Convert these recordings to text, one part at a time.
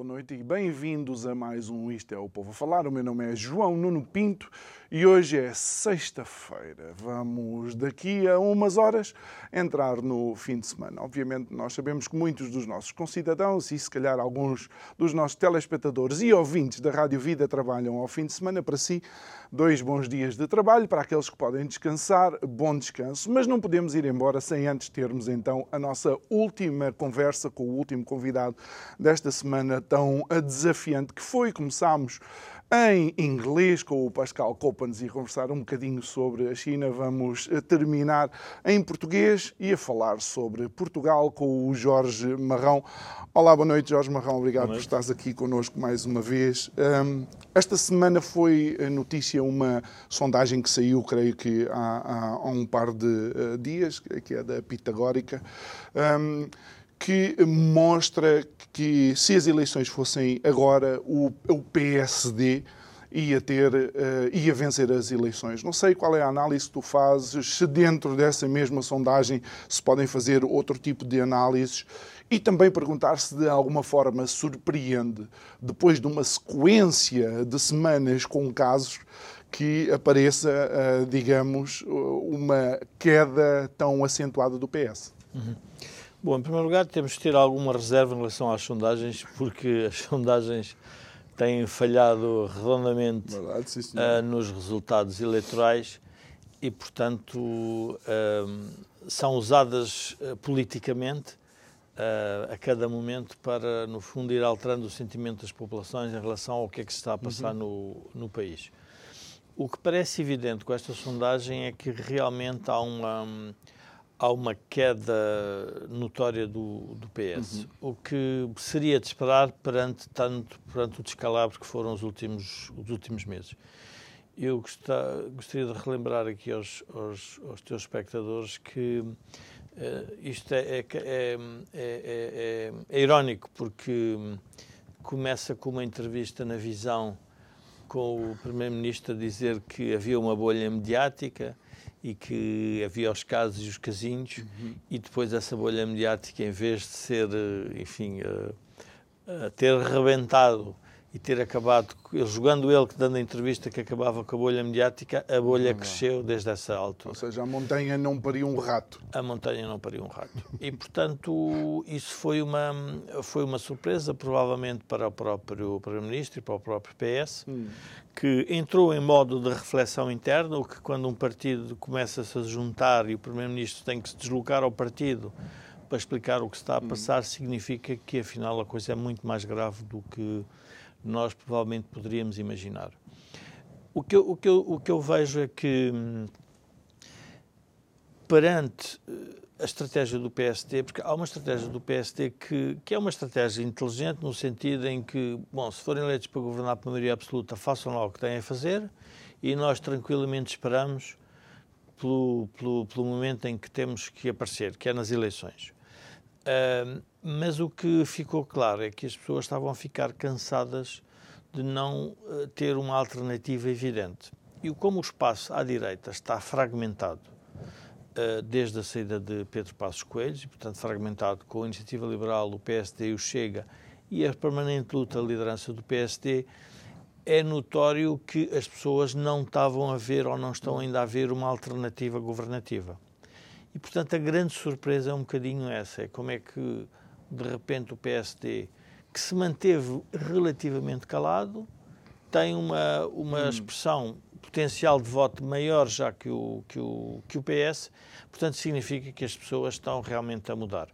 Boa noite e bem-vindos a mais um Isto é o Povo a Falar. O meu nome é João Nuno Pinto e hoje é sexta-feira. Vamos daqui a umas horas entrar no fim de semana. Obviamente, nós sabemos que muitos dos nossos concidadãos e se calhar alguns dos nossos telespectadores e ouvintes da Rádio Vida trabalham ao fim de semana para si. Dois bons dias de trabalho para aqueles que podem descansar, bom descanso, mas não podemos ir embora sem antes termos então a nossa última conversa com o último convidado desta semana tão desafiante que foi. Começámos em inglês com o Pascal Coppens e conversar um bocadinho sobre a China. Vamos eh, terminar em português e a falar sobre Portugal com o Jorge Marrão. Olá, boa noite, Jorge Marrão. Obrigado por estares aqui connosco mais uma vez. Um, esta semana foi notícia uma sondagem que saiu, creio que há, há um par de uh, dias, que é da Pitagórica. Um, que mostra que se as eleições fossem agora, o, o PSD ia ter, uh, ia vencer as eleições. Não sei qual é a análise que tu fazes, se dentro dessa mesma sondagem se podem fazer outro tipo de análises e também perguntar se de alguma forma surpreende, depois de uma sequência de semanas com casos, que apareça, uh, digamos, uma queda tão acentuada do PS. Uhum. Bom, em primeiro lugar, temos que ter alguma reserva em relação às sondagens, porque as sondagens têm falhado redondamente Verdade, sim, uh, nos resultados eleitorais e, portanto, uh, são usadas uh, politicamente a cada momento para, no fundo, ir alterando o sentimento das populações em relação ao que é que se está a passar uhum. no, no país. O que parece evidente com esta sondagem é que realmente há uma há uma queda notória do, do PS, uhum. o que seria de esperar perante, tanto, perante o descalabro que foram os últimos, os últimos meses. Eu gostar, gostaria de relembrar aqui aos, aos, aos teus espectadores que uh, isto é, é, é, é, é irónico, porque começa com uma entrevista na Visão com o Primeiro-Ministro a dizer que havia uma bolha mediática, e que havia os casos e os casinhos uhum. e depois essa bolha mediática, em vez de ser, eh, enfim, uh, ter rebentado e ter acabado, jogando ele, dando a entrevista que acabava com a bolha mediática, a bolha cresceu desde essa altura. Ou seja, a montanha não pariu um rato. A montanha não pariu um rato. E, portanto, isso foi uma, foi uma surpresa, provavelmente para o próprio Primeiro-Ministro e para o próprio PS, hum. que entrou em modo de reflexão interna, o que quando um partido começa-se a juntar e o Primeiro-Ministro tem que se deslocar ao partido para explicar o que está a hum. passar, hum. significa que, afinal, a coisa é muito mais grave do que nós provavelmente poderíamos imaginar. O que eu, o que eu, o que eu vejo é que, hum, perante eh, a estratégia do PSD, porque há uma estratégia do PSD que, que é uma estratégia inteligente no sentido em que, bom, se forem eleitos para governar por maioria absoluta, façam lá o que têm a fazer e nós tranquilamente esperamos pelo, pelo, pelo momento em que temos que aparecer, que é nas eleições. Uh, mas o que ficou claro é que as pessoas estavam a ficar cansadas de não uh, ter uma alternativa evidente. E como o espaço à direita está fragmentado uh, desde a saída de Pedro Passos Coelho, e portanto fragmentado com a Iniciativa Liberal, o PSD e o Chega, e a permanente luta da liderança do PSD, é notório que as pessoas não estavam a ver ou não estão ainda a ver uma alternativa governativa. E, portanto, a grande surpresa é um bocadinho essa: é como é que, de repente, o PSD, que se manteve relativamente calado, tem uma, uma hum. expressão potencial de voto maior já que o, que, o, que o PS, portanto, significa que as pessoas estão realmente a mudar.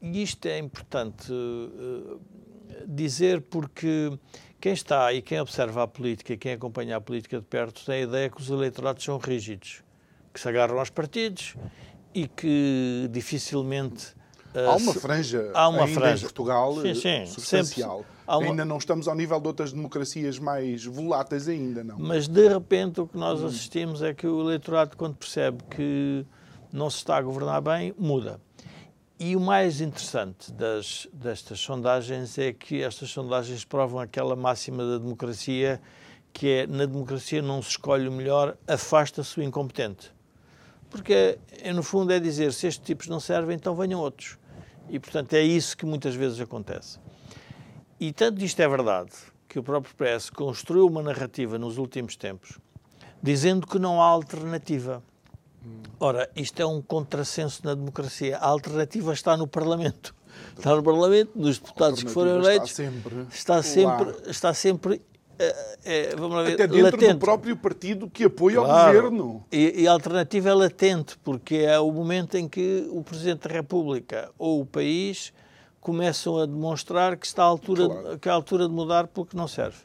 E isto é importante uh, dizer porque quem está e quem observa a política, quem acompanha a política de perto, tem a ideia que os eleitorados são rígidos, que se agarram aos partidos e que dificilmente Há uma franja há uma ainda franja. em Portugal sim, sim, substancial. Uma... Ainda não estamos ao nível de outras democracias mais voláteis ainda, não. Mas, de repente, o que nós assistimos é que o eleitorado, quando percebe que não se está a governar bem, muda. E o mais interessante das, destas sondagens é que estas sondagens provam aquela máxima da democracia, que é, na democracia não se escolhe o melhor, afasta-se o incompetente. Porque, no fundo, é dizer, se estes tipos não servem, então venham outros. E, portanto, é isso que muitas vezes acontece. E tanto isto é verdade, que o próprio PS construiu uma narrativa nos últimos tempos, dizendo que não há alternativa. Ora, isto é um contrassenso na democracia. A alternativa está no Parlamento. Está no Parlamento, nos deputados que foram eleitos. Está sempre. Está sempre, está sempre é, é, vamos lá ver, Até dentro latente. do próprio partido que apoia claro. o governo. E, e, a alternativa é latente, porque é o momento em que o Presidente da República ou o país começam a demonstrar que está à altura, claro. que é a altura de mudar porque não serve.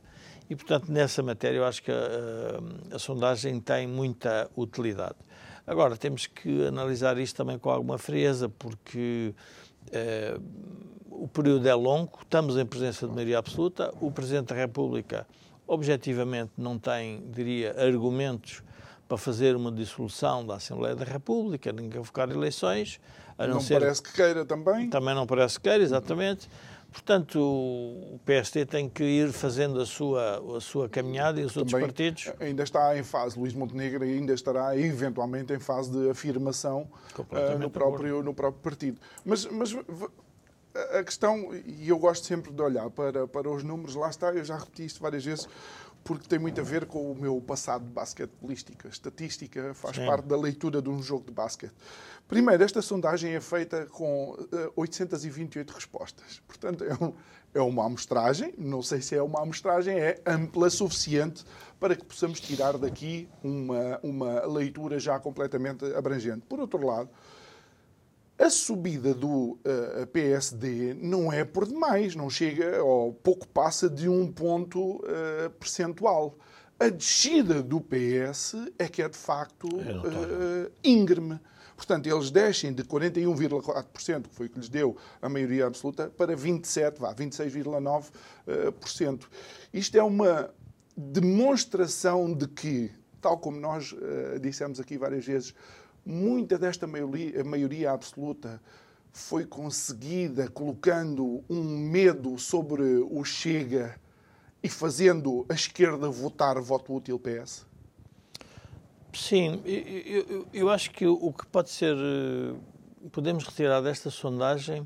E, portanto, nessa matéria eu acho que a, a, a sondagem tem muita utilidade. Agora, temos que analisar isto também com alguma frieza, porque eh, o período é longo, estamos em presença de maioria absoluta, o Presidente da República objetivamente não tem, diria, argumentos para fazer uma dissolução da Assembleia da República, nem convocar eleições. A não, não ser... parece que queira também. Também não parece que queira, exatamente. Portanto, o PST tem que ir fazendo a sua, a sua caminhada e os Também outros partidos. Ainda está em fase, Luís Montenegro ainda estará eventualmente em fase de afirmação uh, no, próprio, no próprio partido. Mas, mas a questão, e eu gosto sempre de olhar para, para os números, lá está, eu já repeti isto várias vezes, porque tem muito a ver com o meu passado de basquetebolística. Estatística faz Sim. parte da leitura de um jogo de basquete. Primeiro, esta sondagem é feita com uh, eh, 828 respostas. Portanto, é, um, é uma amostragem, não sei se é uma amostragem, é ampla, suficiente para que possamos tirar daqui uma, uma leitura já completamente abrangente. Por outro lado, a subida do uh, eh, PSD não é por demais, não chega ou pouco passa de um ponto uh, percentual. A descida do PS é que é de facto uh, íngreme. Portanto, eles descem de 41,4%, que foi o que lhes deu a maioria absoluta, para 27, vá, 26,9%. Isto é uma demonstração de que, tal como nós dissemos aqui várias vezes, muita desta maioria, maioria absoluta foi conseguida colocando um medo sobre o Chega e fazendo a esquerda votar voto útil PS? Sim, eu, eu, eu, acho que o que pode ser, eh, podemos retirar desta sondagem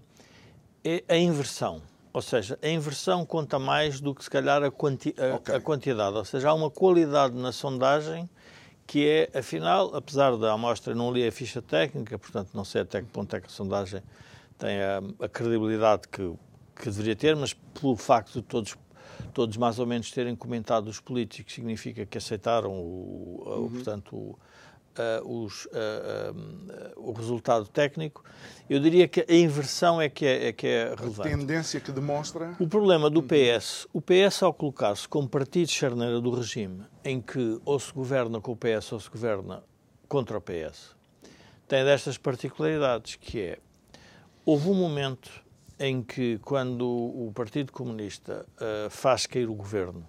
é a inversão. Ou seja, a inversão conta mais do que se calhar a, quanti a, okay. a quantidade. Ou seja, há uma qualidade na sondagem que é, afinal, apesar da amostra, não li a ficha técnica, portanto não sei até que ponto é que a sondagem tem a, a credibilidade que, que deveria ter, mas pelo facto de todos todos mais ou menos terem comentado os políticos significa que aceitaram o, uhum. portanto o, uh, os, uh, uh, o resultado técnico. Eu diria que a inversão é que é, é que é relevante. A tendência que demonstra. O problema do PS, o PS ao colocar-se como partido charneira do regime, em que ou se governa com o PS ou se governa contra o PS, tem destas particularidades, que é, houve um momento em que, quando o Partido Comunista uh, faz cair o governo,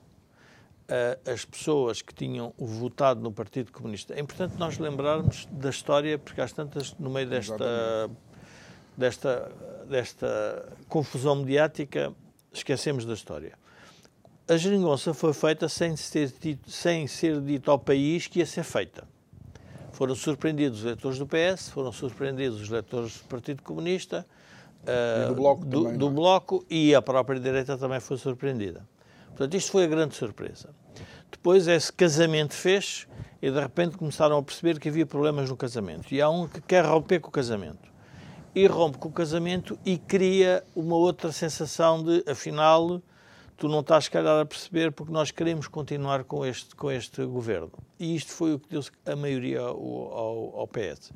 uh, as pessoas que tinham votado no Partido Comunista. É importante nós lembrarmos da história, porque há tantas, no meio desta, desta, desta confusão mediática, esquecemos da história. A geringonça foi feita sem ser, dito, sem ser dito ao país que ia ser feita. Foram surpreendidos os eleitores do PS, foram surpreendidos os eleitores do Partido Comunista, Uh, do, bloco, do, também, do é? bloco e a própria direita também foi surpreendida. Portanto, isto foi a grande surpresa. Depois esse casamento fez e de repente começaram a perceber que havia problemas no casamento. E há um que quer romper com o casamento. E rompe com o casamento e cria uma outra sensação de, afinal, tu não estás, calhar, a perceber porque nós queremos continuar com este, com este governo. E isto foi o que deu a maioria ao, ao, ao PS.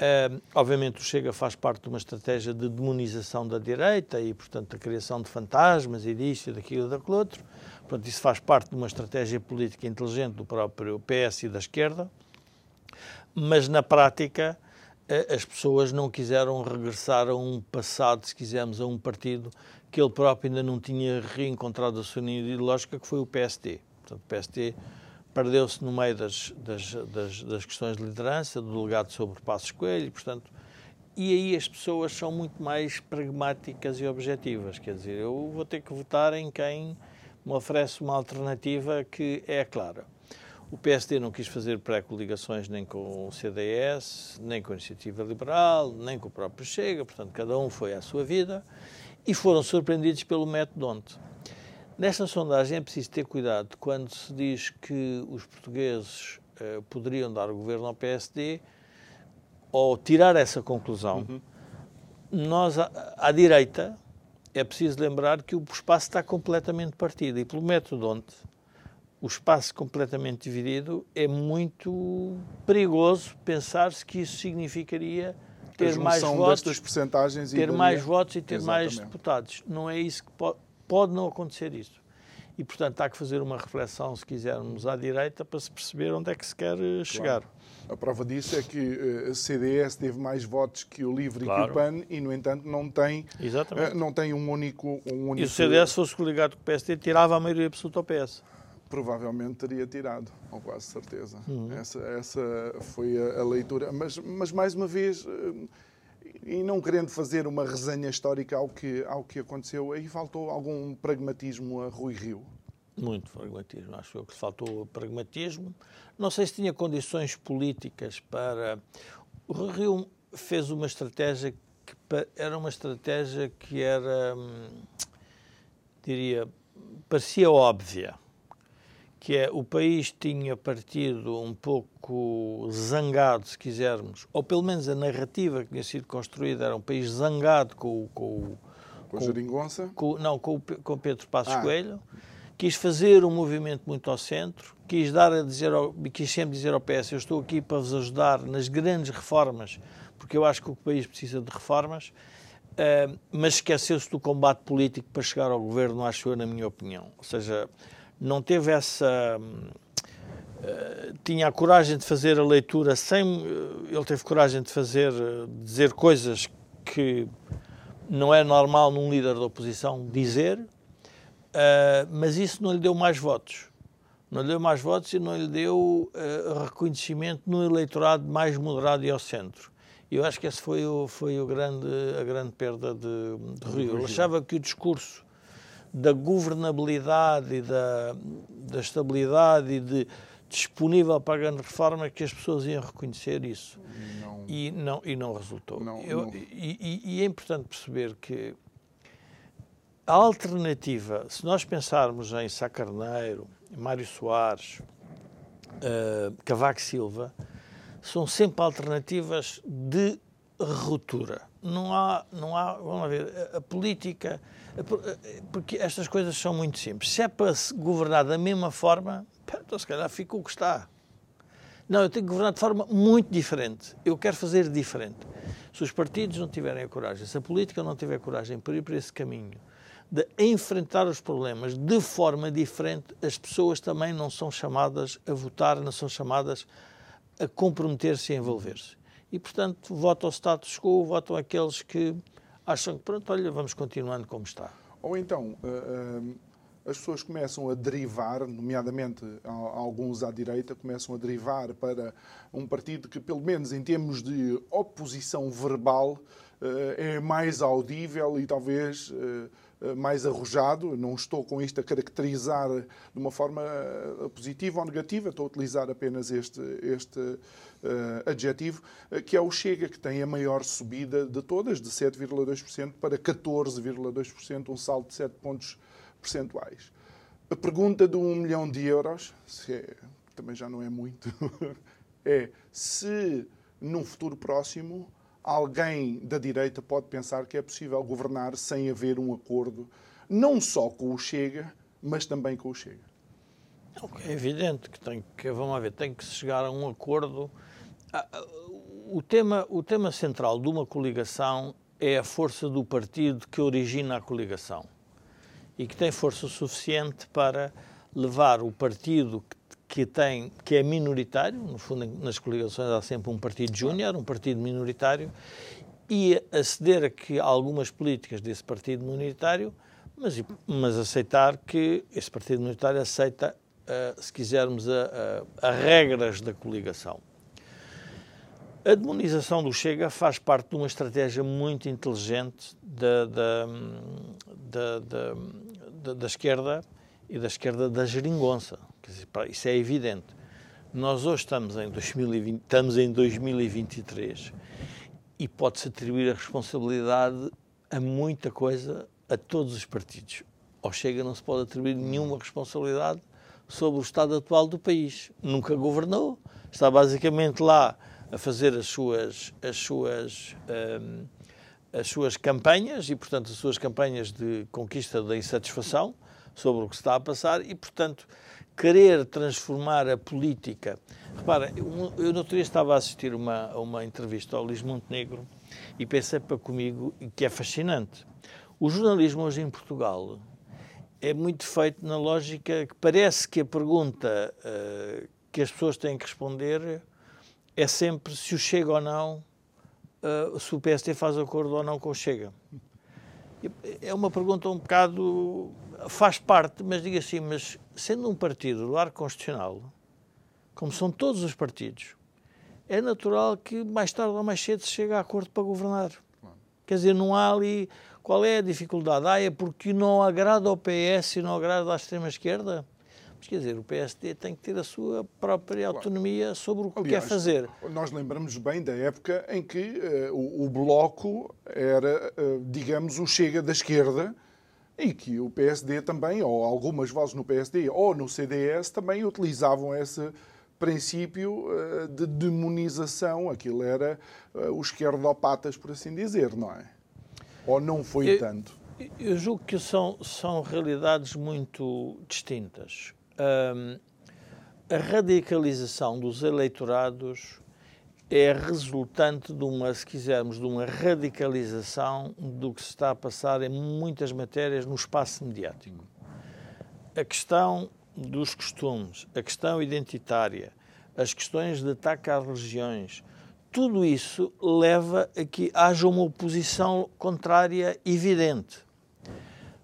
Uh, obviamente o Chega faz parte de uma estratégia de demonização da direita e, portanto, da criação de fantasmas e disto e daquilo e daquele outro. Portanto, isso faz parte de uma estratégia política inteligente do próprio PS e da esquerda. Mas, na prática, as pessoas não quiseram regressar a um passado, se quisermos, a um partido que ele próprio ainda não tinha reencontrado a sua linha ideológica, que foi o PSD. Portanto, o PSD perdeu-se no meio das, das, das, das, questões de liderança, do delegado sobre Passos Coelho, portanto, e aí as pessoas são muito mais pragmáticas e objetivas. Quer dizer, eu vou ter que votar em quem me oferece uma alternativa que é clara. O PSD não quis fazer pré-coligações nem com o CDS, nem com a Iniciativa Liberal, nem com o próprio Chega, portanto, cada um foi à sua vida e foram surpreendidos pelo método ontem. Nesta sondagem é preciso ter cuidado quando se diz que os portugueses eh, poderiam dar o governo ao PSD ou tirar essa conclusão. Uhum. Nós, à, à, direita, é preciso lembrar que o espaço está completamente partido e pelo método ontem o espaço completamente dividido, é muito perigoso pensar-se que isso significaria ter mais votos, ter mais votos e ter Exatamente. mais deputados. Não é isso que pode, pode não acontecer isso. E, portanto, há que fazer uma reflexão, se quisermos, à direita para se perceber onde é que se quer eh, chegar. Claro. A prova disso é que a eh, CDS teve mais votos que o LIVRE claro. e que o PAN e, no entanto, não tem, Exatamente. Eh, não tem um, único, um único... E se o CDS fosse coligado com o PSD, tirava a maioria absoluta ao PS provavelmente teria tirado, com quase certeza. Uhum. Essa, essa foi a, a, leitura. Mas, mas, mais uma vez, e não querendo fazer uma resenha histórica ao que, ao que aconteceu, aí faltou algum pragmatismo a Rui Rio. Muito pragmatismo, acho eu que faltou pragmatismo. Não sei se tinha condições políticas para. O Rui Rio fez uma estratégia que era uma estratégia que era, hum, diria, parecia óbvia que é o país tinha partido um pouco zangado, se quisermos, ou pelo menos a narrativa que tinha sido construída era um país zangado com, com, com, com a Jeringonça? Com, não, com, com Pedro Passos ah. Coelho, quis fazer um movimento muito ao centro, quis, dar a dizer ao, quis sempre dizer ao PS, eu estou aqui para vos ajudar nas grandes reformas, porque eu acho que o país precisa de reformas, uh, mas esqueceu-se do combate político para chegar ao governo, acho eu, na minha opinião. Ou seja, não teve essa. Uh, tinha a coragem de fazer a leitura sem. Uh, ele teve coragem de fazer. Uh, dizer coisas que não é normal num líder da oposição dizer, mas isso não lhe deu mais votos. Não lhe deu mais votos e não lhe deu reconhecimento no eleitorado mais moderado e ao centro. Eu acho que essa foi, o, foi o grande, a grande perda de, de Rio. Ele achava que o discurso da governabilidade e da, da estabilidade e de disponível para a grande reforma que as pessoas iam reconhecer isso. Não. E, não, e não resultou. Não, Eu, não. E, e, é importante perceber que a alternativa, se nós pensarmos em Sá Carneiro, Mário Soares, uh, Cavaco Silva, são sempre alternativas de ruptura. Não há, não há, vamos ver, a, a política porque estas coisas são muito simples. Se é para se governar da mesma forma, então se calhar fica o que está. Não, eu tenho que governar de forma muito diferente. Eu quero fazer diferente. Se os partidos não tiverem a coragem, se a política não tiver coragem para ir por esse caminho, de enfrentar os problemas de forma diferente, as pessoas também não são chamadas a votar, não são chamadas a comprometer-se e a envolver-se. E, portanto, votam ao status quo, votam aqueles que acham que, pronto, olha, vamos continuando como está. Ou então, uh, uh, as pessoas começam a derivar, nomeadamente alguns à direita, começam a derivar para um partido que, pelo menos em termos de oposição verbal, uh, é mais audível e talvez mais arrojado. Não estou com isto a caracterizar de uma forma positiva ou negativa, estou a utilizar apenas este, este uh, adjetivo, que é o Chega, que tem a maior subida de todas, de 7,2% para 14,2%, um salto de 7 pontos percentuais. A pergunta de um milhão de euros, é, também já não é muito, é se num futuro próximo alguém da direita pode pensar que é possível governar sem haver um acordo, não só com o Chega, mas também com o Chega. É evidente que tem que, vamos ver, tem que se chegar a um acordo ah, ah, o tema, o tema central de uma coligação é a força do partido que origina a coligação e que tem força suficiente para levar o partido que, tem, que é minoritário, no fundo, nas coligações há sempre um partido júnior, um partido minoritário, e aceder a que algumas políticas desse partido minoritário, mas, mas aceitar que esse partido minoritário aceita, uh, se quisermos, a, a, a regras da coligação. A demonização do Chega faz parte de uma estratégia muito inteligente da, da, da, da, da esquerda e da esquerda da geringonça. Dizer, isso é evidente. Nós hoje estamos em, 2020, estamos em 2023 e pode-se atribuir a responsabilidade a muita coisa a todos os partidos. Ao Chega não se pode atribuir nenhuma responsabilidade sobre o estado atual do país. Nunca governou, está basicamente lá a fazer as suas, as suas, um, as suas campanhas e, portanto, as suas campanhas de conquista da insatisfação sobre o que está a passar e, portanto, querer transformar a política. Repara, eu, no outro dia estava a assistir uma, a uma entrevista ao Luís Montenegro e pensei para comigo que é fascinante. O jornalismo hoje em Portugal é muito feito na lógica que parece que a pergunta uh, que as pessoas têm que responder é sempre se o Chega ou não, uh, se o PST faz acordo ou não com o Chega. É uma pergunta um bocado. Faz parte, mas diga assim, mas sendo um partido do arco constitucional, como são todos os partidos, é natural que mais tarde ou mais cedo se chegue a acordo para governar. Quer dizer, não há ali. Qual é a dificuldade? Ah, é porque não agrada ao PS e não agrada à extrema-esquerda? Mas quer dizer, o PSD tem que ter a sua própria autonomia sobre o que Aliás, quer fazer. Nós lembramos bem da época em que uh, o, o, Bloco era, uh, digamos, o Chega da esquerda e que o PSD também, ou algumas vozes no PSD ou no CDS, também utilizavam esse princípio uh, de demonização. Aquilo era os esquerdopatas, por assim dizer, não é? Ou não foi eu, tanto? Eu julgo que são, são realidades muito distintas a radicalização dos eleitorados é resultante de uma, se quisermos, de uma radicalização do que se está a passar em muitas matérias no espaço mediático. A questão dos costumes, a questão identitária, as questões de ataque às religiões, tudo isso leva a que haja uma oposição contrária evidente.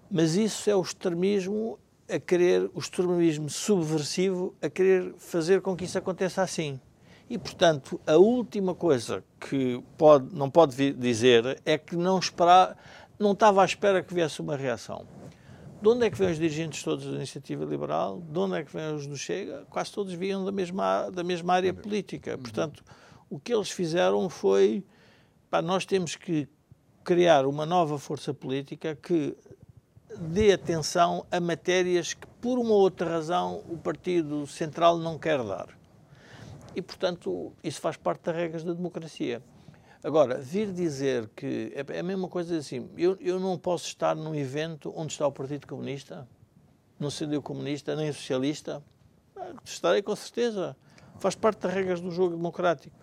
Mas isso é o extremismo a querer, o extremismo subversivo, a querer fazer com que isso aconteça assim. E, portanto, a última coisa que pode, não pode dizer é que não, não estava à espera que viesse uma reação. De onde é que vêm os dirigentes todos da Iniciativa Liberal? De onde é que vêm os do Chega? Quase todos vinham da mesma, da mesma área política. Uhum. Portanto, o que eles fizeram foi. Pá, nós temos que criar uma nova força política que dê atenção a matérias que, por uma ou outra razão, o Partido Central não quer dar. E, portanto, isso faz parte das regras da democracia. Agora, vir dizer que é a mesma coisa assim, eu, eu não posso estar num evento onde está o Partido Comunista, não sendo comunista nem socialista, ah, estarei com certeza. Faz parte das regras do jogo democrático.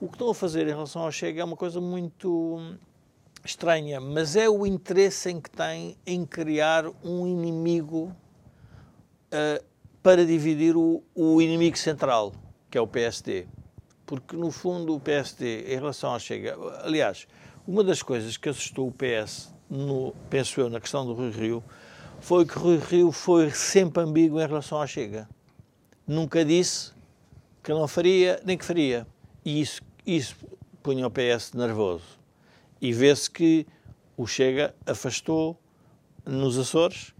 O que estão a fazer em relação ao Chega é uma coisa muito estranha, mas é o interesse em que tem em criar um inimigo uh, para dividir o, o, inimigo central, que é o PSD. Porque, no fundo, o PSD, em relação ao Chega. Aliás, uma das coisas que assustou o PS, no, penso eu, na questão do Rui Rio, foi que Rui Rio foi sempre ambíguo em relação ao Chega. Nunca disse que não faria, nem que faria. E isso, isso punha o PS nervoso e vê-se que o Chega afastou nos Açores,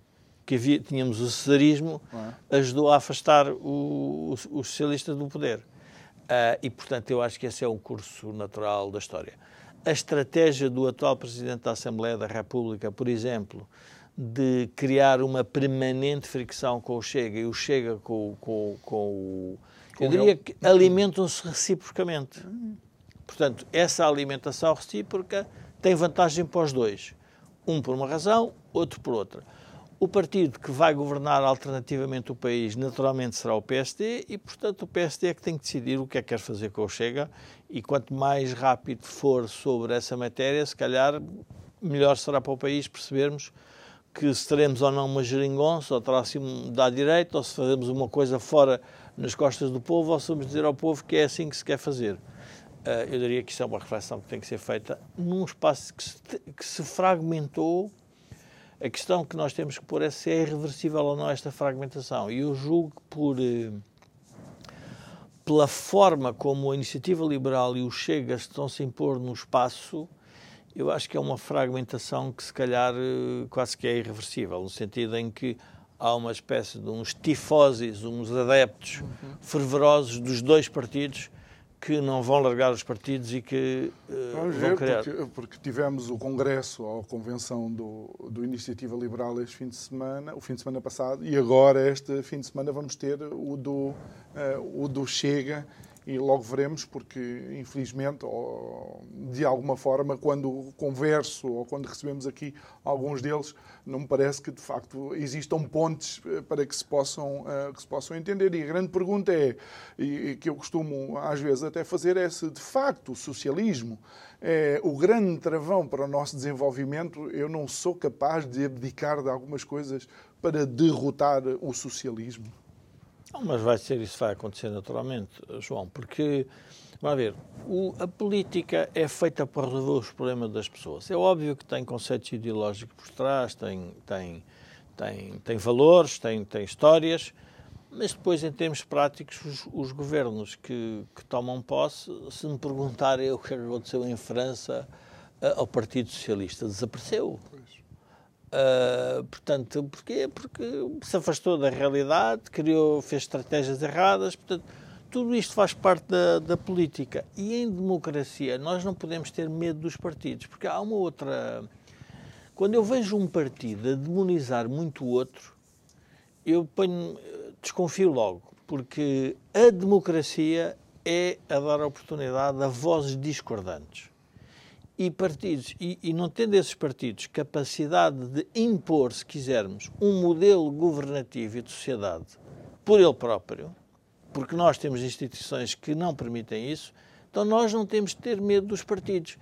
que havia, tínhamos o cesarismo, é? ajudou a afastar o, o, o socialista do poder. Uh, e, portanto, eu acho que esse é um curso natural da história. A estratégia do atual Presidente da Assembleia da República, por exemplo, de criar uma permanente fricção com o Chega e o Chega com, com, com o. eu diria que alimentam-se reciprocamente. Portanto, essa alimentação recíproca tem vantagem para os dois. Um por uma razão, outro por outra. O partido que vai governar alternativamente o país naturalmente será o PSD e, portanto, o PSD é que tem que decidir o que é que quer fazer com o Chega e quanto mais rápido for sobre essa matéria, se calhar melhor será para o país percebermos que se teremos ou não uma geringonça, ou terá-se da direita, ou se fazemos uma coisa fora nas costas do povo, ou se vamos dizer ao povo que é assim que se quer fazer. Uh, eu diria que isso é uma reflexão que tem que ser feita num espaço que se, que se fragmentou. A questão que nós temos que pôr é se é irreversível ou não esta fragmentação. E eu julgo que por, uh, pela forma como a iniciativa liberal e o Chega estão se impor no espaço, eu acho que é uma fragmentação que se calhar eh, quase que é irreversível, no sentido em que há uma espécie de uns tifoses, uns adeptos uhum. fervorosos dos dois partidos que não vão largar os partidos e que uh, Vamos vão ver, criar... Porque, porque, tivemos o congresso ou a convenção do, do Iniciativa Liberal este fim de semana, o fim de semana passado, e agora este fim de semana vamos ter o do, uh, o do Chega e logo veremos, porque infelizmente, ou, de alguma forma, quando converso ou quando recebemos aqui alguns deles, não me parece que de facto existam pontes eh, para que se possam, uh, que se possam entender. E a grande pergunta é, e que eu costumo às vezes até fazer, é se de facto o socialismo é o grande travão para o nosso desenvolvimento. Eu não sou capaz de abdicar de algumas coisas para derrotar o socialismo. Não, mas vai ser isso vai acontecer naturalmente, João, porque, vamos ver, o, a política é feita para resolver os problemas das pessoas. É óbvio que tem conceitos ideológicos por trás, tem, tem, tem, tem valores, tem, tem histórias, mas depois, em termos práticos, os, os governos que, que, tomam posse, se me perguntarem o que aconteceu em França ao Partido Socialista, desapareceu. Uh, portanto, porquê? Porque se afastou da realidade, criou, fez estratégias erradas, portanto, tudo isto faz parte da, da, política. E em democracia nós não podemos ter medo dos partidos, porque há uma outra. Quando eu vejo um partido a demonizar muito o outro, eu ponho, desconfio logo, porque a democracia é a dar oportunidade a vozes discordantes e partidos, e, e, não tendo esses partidos capacidade de impor, se quisermos, um modelo governativo e de sociedade por ele próprio, porque nós temos instituições que não permitem isso, então nós não temos de ter medo dos partidos.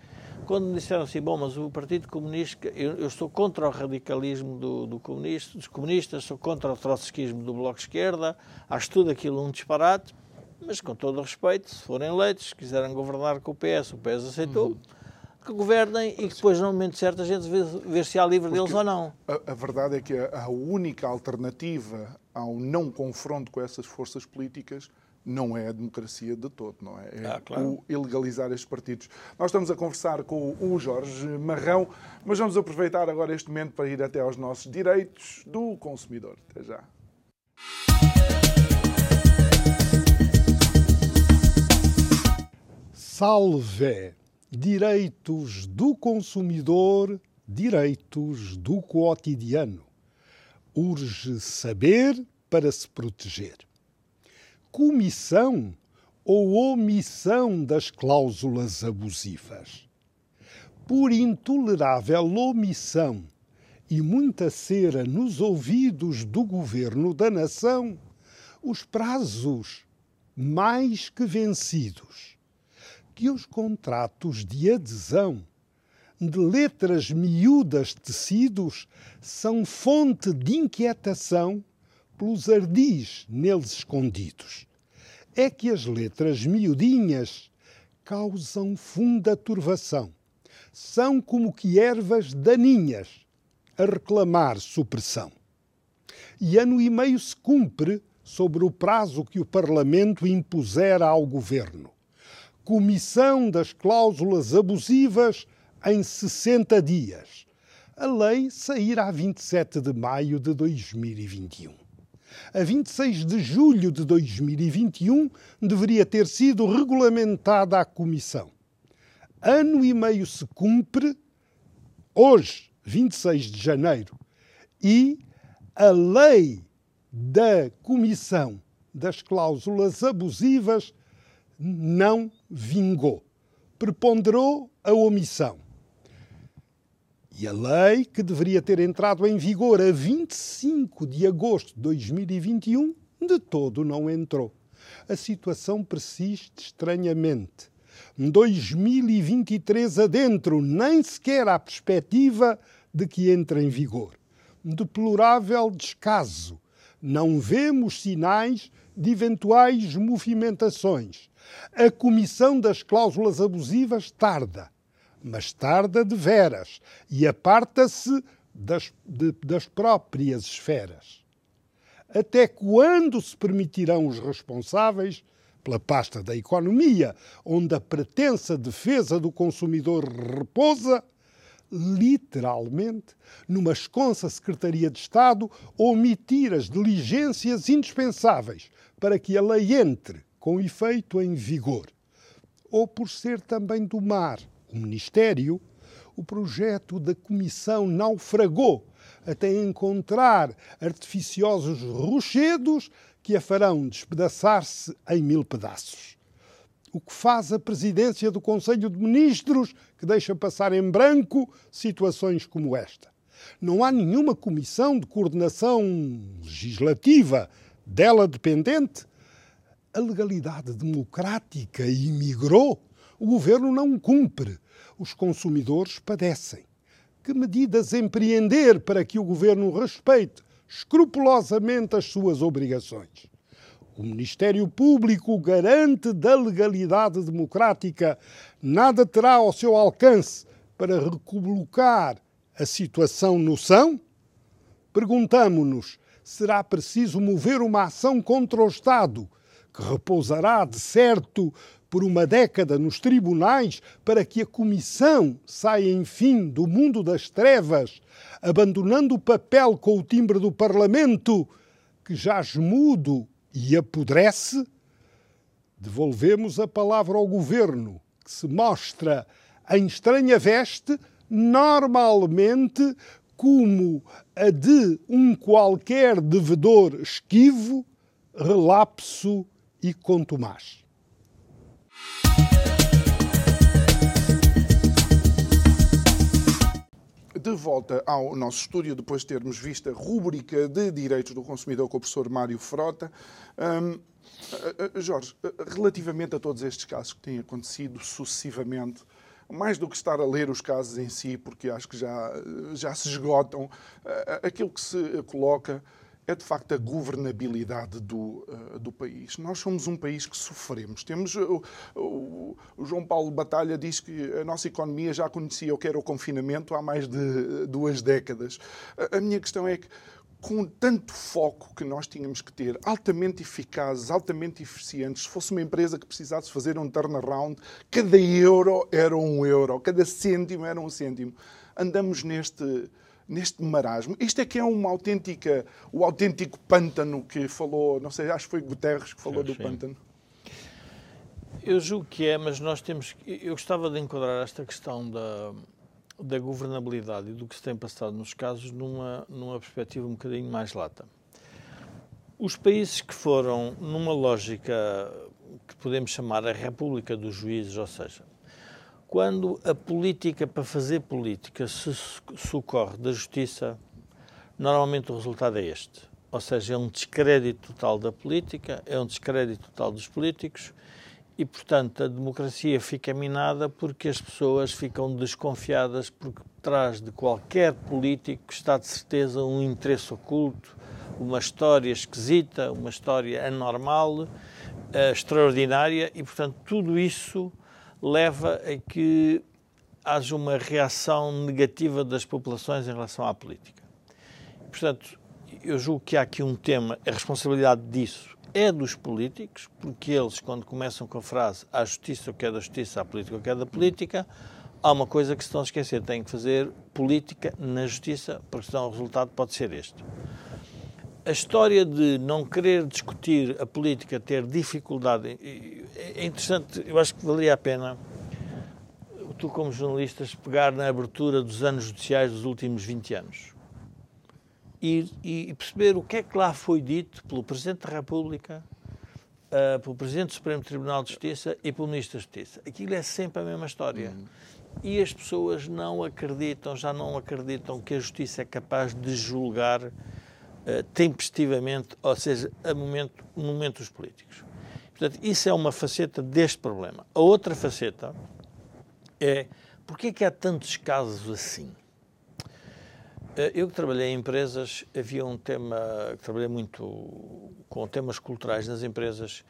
Quando me disseram assim, bom, mas o Partido Comunista, eu, eu estou contra o radicalismo do, do comunista, dos comunistas, sou contra o trotskismo do Bloco de Esquerda, acho tudo aquilo um disparate, mas com todo o respeito, se forem eleitos, se quiserem governar com o PS, o PS aceitou. Uhum que governem e que depois, no momento certo, a gente vê, vê se há livre Porque deles ou não. A, a, verdade é que a, a única alternativa ao não confronto com essas forças políticas não é a democracia de todo, não é? É ah, claro. o ilegalizar estes partidos. Nós estamos a conversar com o Jorge Marrão, mas vamos aproveitar agora este momento para ir até aos nossos direitos do consumidor. Até já. Salve! Direitos do consumidor, direitos do cotidiano. Urge saber para se proteger. Comissão ou omissão das cláusulas abusivas. Por intolerável omissão e muita cera nos ouvidos do governo da nação, os prazos mais que vencidos que os contratos de adesão de letras miúdas tecidos são fonte de inquietação pelos ardis neles escondidos. É que as letras miudinhas causam funda turvação. São como que ervas daninhas a reclamar supressão. E ano e meio se cumpre sobre o prazo que o Parlamento impusera ao Governo comissão das cláusulas abusivas em 60 dias. A lei sairá a 27 de maio de 2021. A 26 de julho de 2021 deveria ter sido regulamentada a comissão. Ano e meio se cumpre, hoje, 26 de janeiro, e a lei da comissão das cláusulas abusivas não vingou. Preponderou a omissão. E a lei, que deveria ter entrado em vigor a 25 de agosto de 2021, de todo não entrou. A situação persiste estranhamente. 2023 adentro, nem sequer há perspectiva de que entre em vigor. deplorável descaso. Não vemos sinais de eventuais movimentações. A comissão das cláusulas abusivas tarda, mas tarda de veras e aparta-se das, das próprias esferas. Até quando se permitirão os responsáveis pela pasta da economia, onde a pretensa defesa do consumidor repousa, literalmente, numa esconsa Secretaria de Estado, omitir as diligências indispensáveis para que a lei entre com efeito em vigor. Ou por ser também do mar, o Ministério, o projeto da Comissão naufragou até encontrar artificiosos rochedos que a farão despedaçar-se em mil pedaços. O que faz a presidência do Conselho de Ministros que deixa passar em branco situações como esta? Não há nenhuma comissão de coordenação legislativa dela dependente? A legalidade democrática imigrou? O governo não cumpre. Os consumidores padecem. Que medidas empreender para que o governo respeite escrupulosamente as suas obrigações. O Ministério Público garante da legalidade democrática, nada terá ao seu alcance para recolocar a situação no são? Perguntamo-nos: será preciso mover uma ação contra o Estado, que repousará, de certo, por uma década nos tribunais para que a Comissão saia, enfim, do mundo das trevas, abandonando o papel com o timbre do Parlamento, que jaz mudo e apodrece? Devolvemos a palavra ao Governo, que se mostra em estranha veste, normalmente como a de um qualquer devedor esquivo, relapso e contumaz. de volta ao nosso estúdio, depois de termos visto a rúbrica de direitos do consumidor com o professor Mário Frota. Um, Jorge, relativamente a todos estes casos que têm acontecido sucessivamente, mais do que estar a ler os casos em si, porque acho que já, já se esgotam, aquilo que se coloca é de facto a governabilidade do, uh, do país. Nós somos um país que sofremos. Temos uh, o, João Paulo Batalha diz que a nossa economia já conhecia o que era o confinamento há mais de duas décadas. A, a minha questão é que com tanto foco que nós tínhamos que ter, altamente eficazes, altamente eficientes, se fosse uma empresa que precisasse fazer um turnaround, cada euro era um euro, cada cêntimo era um cêntimo. Andamos neste neste marasmo. Isto é que é uma autêntica, o autêntico pântano que falou, não sei, acho que foi Guterres que falou do pântano. Eu julgo que é, mas nós temos. Eu gostava de enquadrar esta questão da, da governabilidade e do que se tem passado nos casos numa, numa perspectiva um bocadinho mais lata. Os países que foram numa lógica que podemos chamar a República dos Juízes, ou seja, quando a política, para fazer política, se socorre da justiça, normalmente o resultado é este. Ou seja, é um descrédito total da política, é um descrédito total dos políticos e, portanto, a democracia fica minada porque as pessoas ficam desconfiadas porque trás de qualquer político está de certeza um interesse oculto, uma história esquisita, uma história anormal, uh, extraordinária e, portanto, tudo isso leva a que haja uma reação negativa das populações em relação à política. Portanto, eu julgo que há aqui um tema, a responsabilidade disso é dos políticos, porque eles, quando começam com a frase a justiça o que é da justiça, a política o que é da política, há uma coisa que se estão a esquecer, têm que fazer política na justiça, porque senão o resultado pode ser este. A história de não querer discutir a política, ter dificuldade, é interessante, eu acho que valeria a pena tu, como jornalistas, pegar na abertura dos anos judiciais dos últimos 20 anos e, e perceber o que é que lá foi dito pelo Presidente da República, uh, pelo Presidente do Supremo Tribunal de Justiça e pelo Ministro da Justiça. Aquilo é sempre a mesma história. Uhum. E as pessoas não acreditam, já não acreditam que a justiça é capaz de julgar uh, tempestivamente, ou seja, a momento, momentos políticos. Portanto, isso é uma faceta deste problema. A outra faceta é porque é que há tantos casos assim? Eh, eu que trabalhei em empresas, havia um tema, que trabalhei muito com temas culturais nas empresas.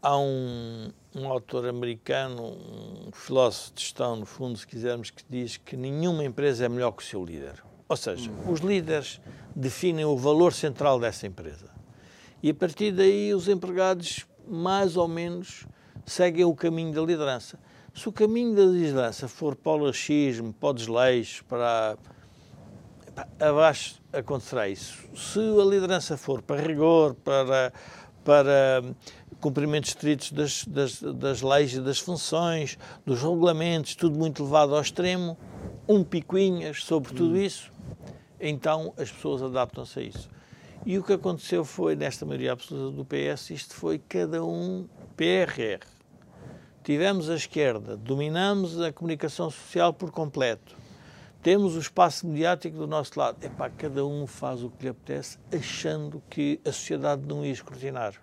Há um, um autor americano, um filósofo de gestão, no fundo, se quisermos, que diz que nenhuma empresa é melhor que o seu líder. Ou seja, os líderes definem o valor central dessa empresa. E a partir daí, os empregados, mais ou menos, seguem o caminho da liderança. Se o caminho da liderança for para o laxismo, para o desleixo, para abaixo acontecerá isso. Se a liderança for para rigor, para, para cumprimentos estritos das, das, das leis e das funções, dos regulamentos, tudo muito levado ao extremo, um picuinhas sobre tudo hum. isso, então as pessoas adaptam-se a isso. E o que aconteceu foi, nesta maioria absoluta do PS, isto foi cada um PRR. Tivemos a esquerda, dominamos a comunicação social por completo temos o espaço mediático do nosso lado. Epá, cada um faz o que lhe apetece, achando que a sociedade não ia escrutinar.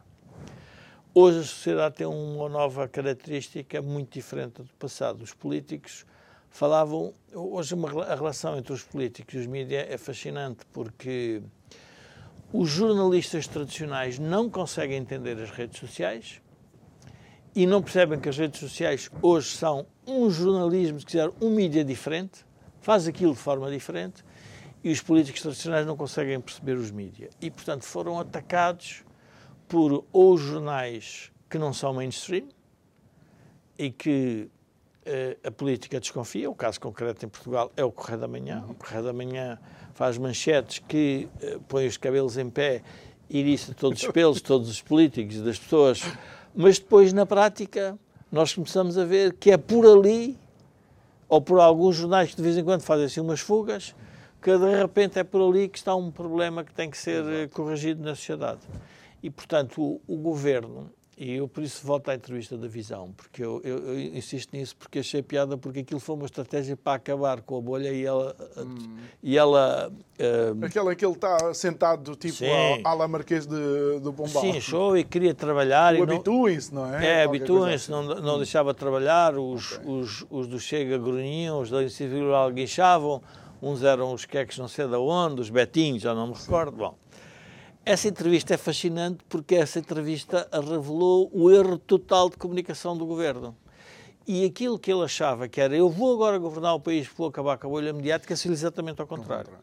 Hoje a sociedade tem uma nova característica muito diferente do passado. Os políticos falavam. Hoje a relação entre os políticos e os mídias é fascinante porque os jornalistas tradicionais não conseguem entender as redes sociais e não percebem que as redes sociais hoje são um jornalismo, se quiser, um mídia diferente faz aquilo de forma diferente e os políticos tradicionais não conseguem perceber os mídias. E, portanto, foram atacados por ou jornais que não são mainstream e que a política desconfia. O caso concreto em Portugal é o Correio da Manhã. O Correio da Manhã faz manchetes que uh, põe os cabelos em pé e disse todos os pelos, todos os políticos das pessoas. Mas depois, na prática, nós começamos a ver que é por ali ou por alguns jornais que de vez em quando fazem assim umas fugas, que de repente é por ali que está um problema que tem que ser eh, corrigido na sociedade. E, portanto, o, o governo e eu por isso volto à entrevista da Visão, porque eu, eu, eu, insisto nisso porque achei piada, porque aquilo foi uma estratégia para acabar com a bolha e ela. Hum. E ela uh, Aquela que ele está sentado, tipo, à la Marquês de, do Pombal. Sim, show e queria trabalhar. O habituem-se, não é? É, habituem-se, não, não deixava trabalhar, os, okay. os, os do Chega grunhiam, os da Iniciativa Rural guinchavam, uns eram os queques não sei de onde, os betinhos, já não me recordo. Sim. Bom. Essa entrevista é fascinante porque essa entrevista revelou o erro total de comunicação do governo. E aquilo que ele achava que era eu vou agora governar o país, vou acabar com a bolha mediática, é exatamente ao contrário.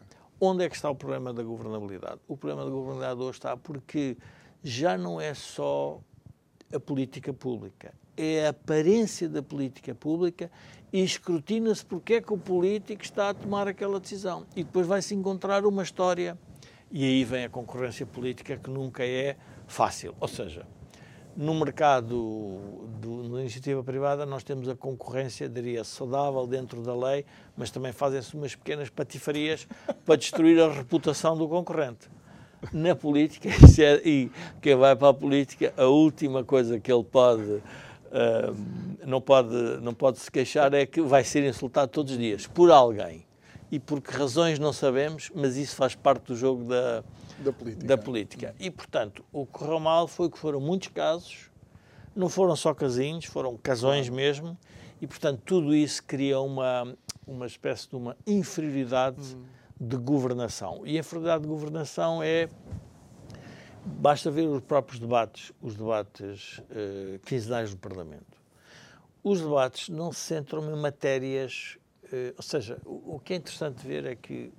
Onde é que está o problema da governabilidade? O problema da governabilidade hoje está porque já não é só a política pública, é a aparência da política pública e escrutina-se porque é que o político está a tomar aquela decisão. E depois vai-se encontrar uma história e aí vem a concorrência política que nunca é fácil. Ou seja, no mercado do, da iniciativa privada nós temos a concorrência, diria, saudável dentro da lei, mas também fazem-se umas pequenas patifarias para destruir a reputação do concorrente. Na política, é, e quem vai para a política, a última coisa que ele pode, uh, não pode, não pode se queixar é que vai ser insultado todos os dias por alguém e por que razões não sabemos, mas isso faz parte do jogo da, da, política. da política. E, portanto, o que correu mal foi que foram muitos casos, não foram só casinhos, foram casões mesmo, e, portanto, tudo isso cria uma, uma espécie de uma inferioridade hum. de governação. E a inferioridade de governação é. Basta ver os próprios debates, os debates uh, quinzenais do Parlamento. Os debates não se centram em matérias eh, ou seja, o, que é interessante ver é que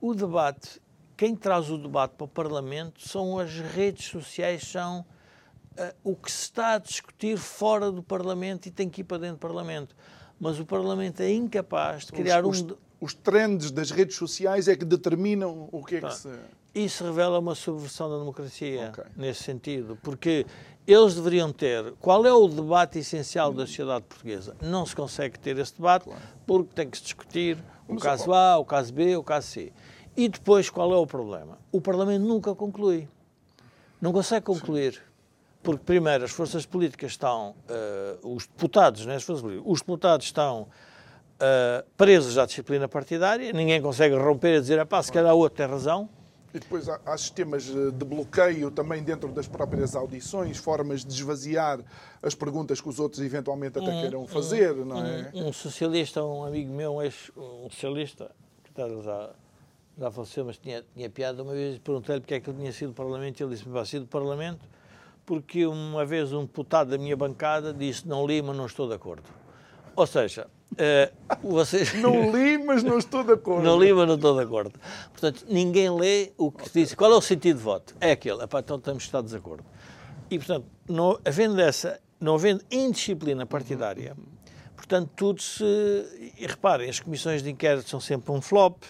o debate, quem traz o debate para o Parlamento são as redes sociais, são uh, o que se está a discutir fora do Parlamento e tem que ir para dentro do Parlamento. Mas o Parlamento é incapaz de criar os, um. Os, os trends das redes sociais é que determinam o que é que se. Isso revela uma subversão da democracia, okay. nesse sentido, porque eles deveriam ter. Qual é o debate essencial da sociedade portuguesa? Não se consegue ter esse debate porque tem que se discutir o caso A, o caso B, o caso C. E depois, qual é o problema? O Parlamento nunca conclui. Não consegue concluir. Porque, primeiro, as forças políticas estão. Uh, os deputados, né, as forças políticas, os deputados estão uh, presos à disciplina partidária, ninguém consegue romper e dizer, pá, se calhar o outro tem razão e depois há, há, sistemas eh, de bloqueio também dentro das próprias audições, formas de esvaziar as perguntas que os outros eventualmente até um, queiram fazer, um, não é? Um, um, socialista, um amigo meu, um, um socialista, que está a já faleceu, mas tinha, tinha piada. Uma vez perguntei-lhe porque é que ele tinha sido do Parlamento e ele disse-me: vai sido do Parlamento porque uma vez um deputado da minha bancada disse: não li, mas não estou de acordo. Ou seja, uh, vocês. Não li, mas não estou de acordo. não li, mas não estou de acordo. Portanto, ninguém lê o que okay. diz. Qual é o sentido de voto? É aquele. Epá, então estar de desacordo. E, portanto, não, havendo essa, não havendo indisciplina partidária, portanto, tudo se. E reparem, as comissões de inquérito são sempre um flop.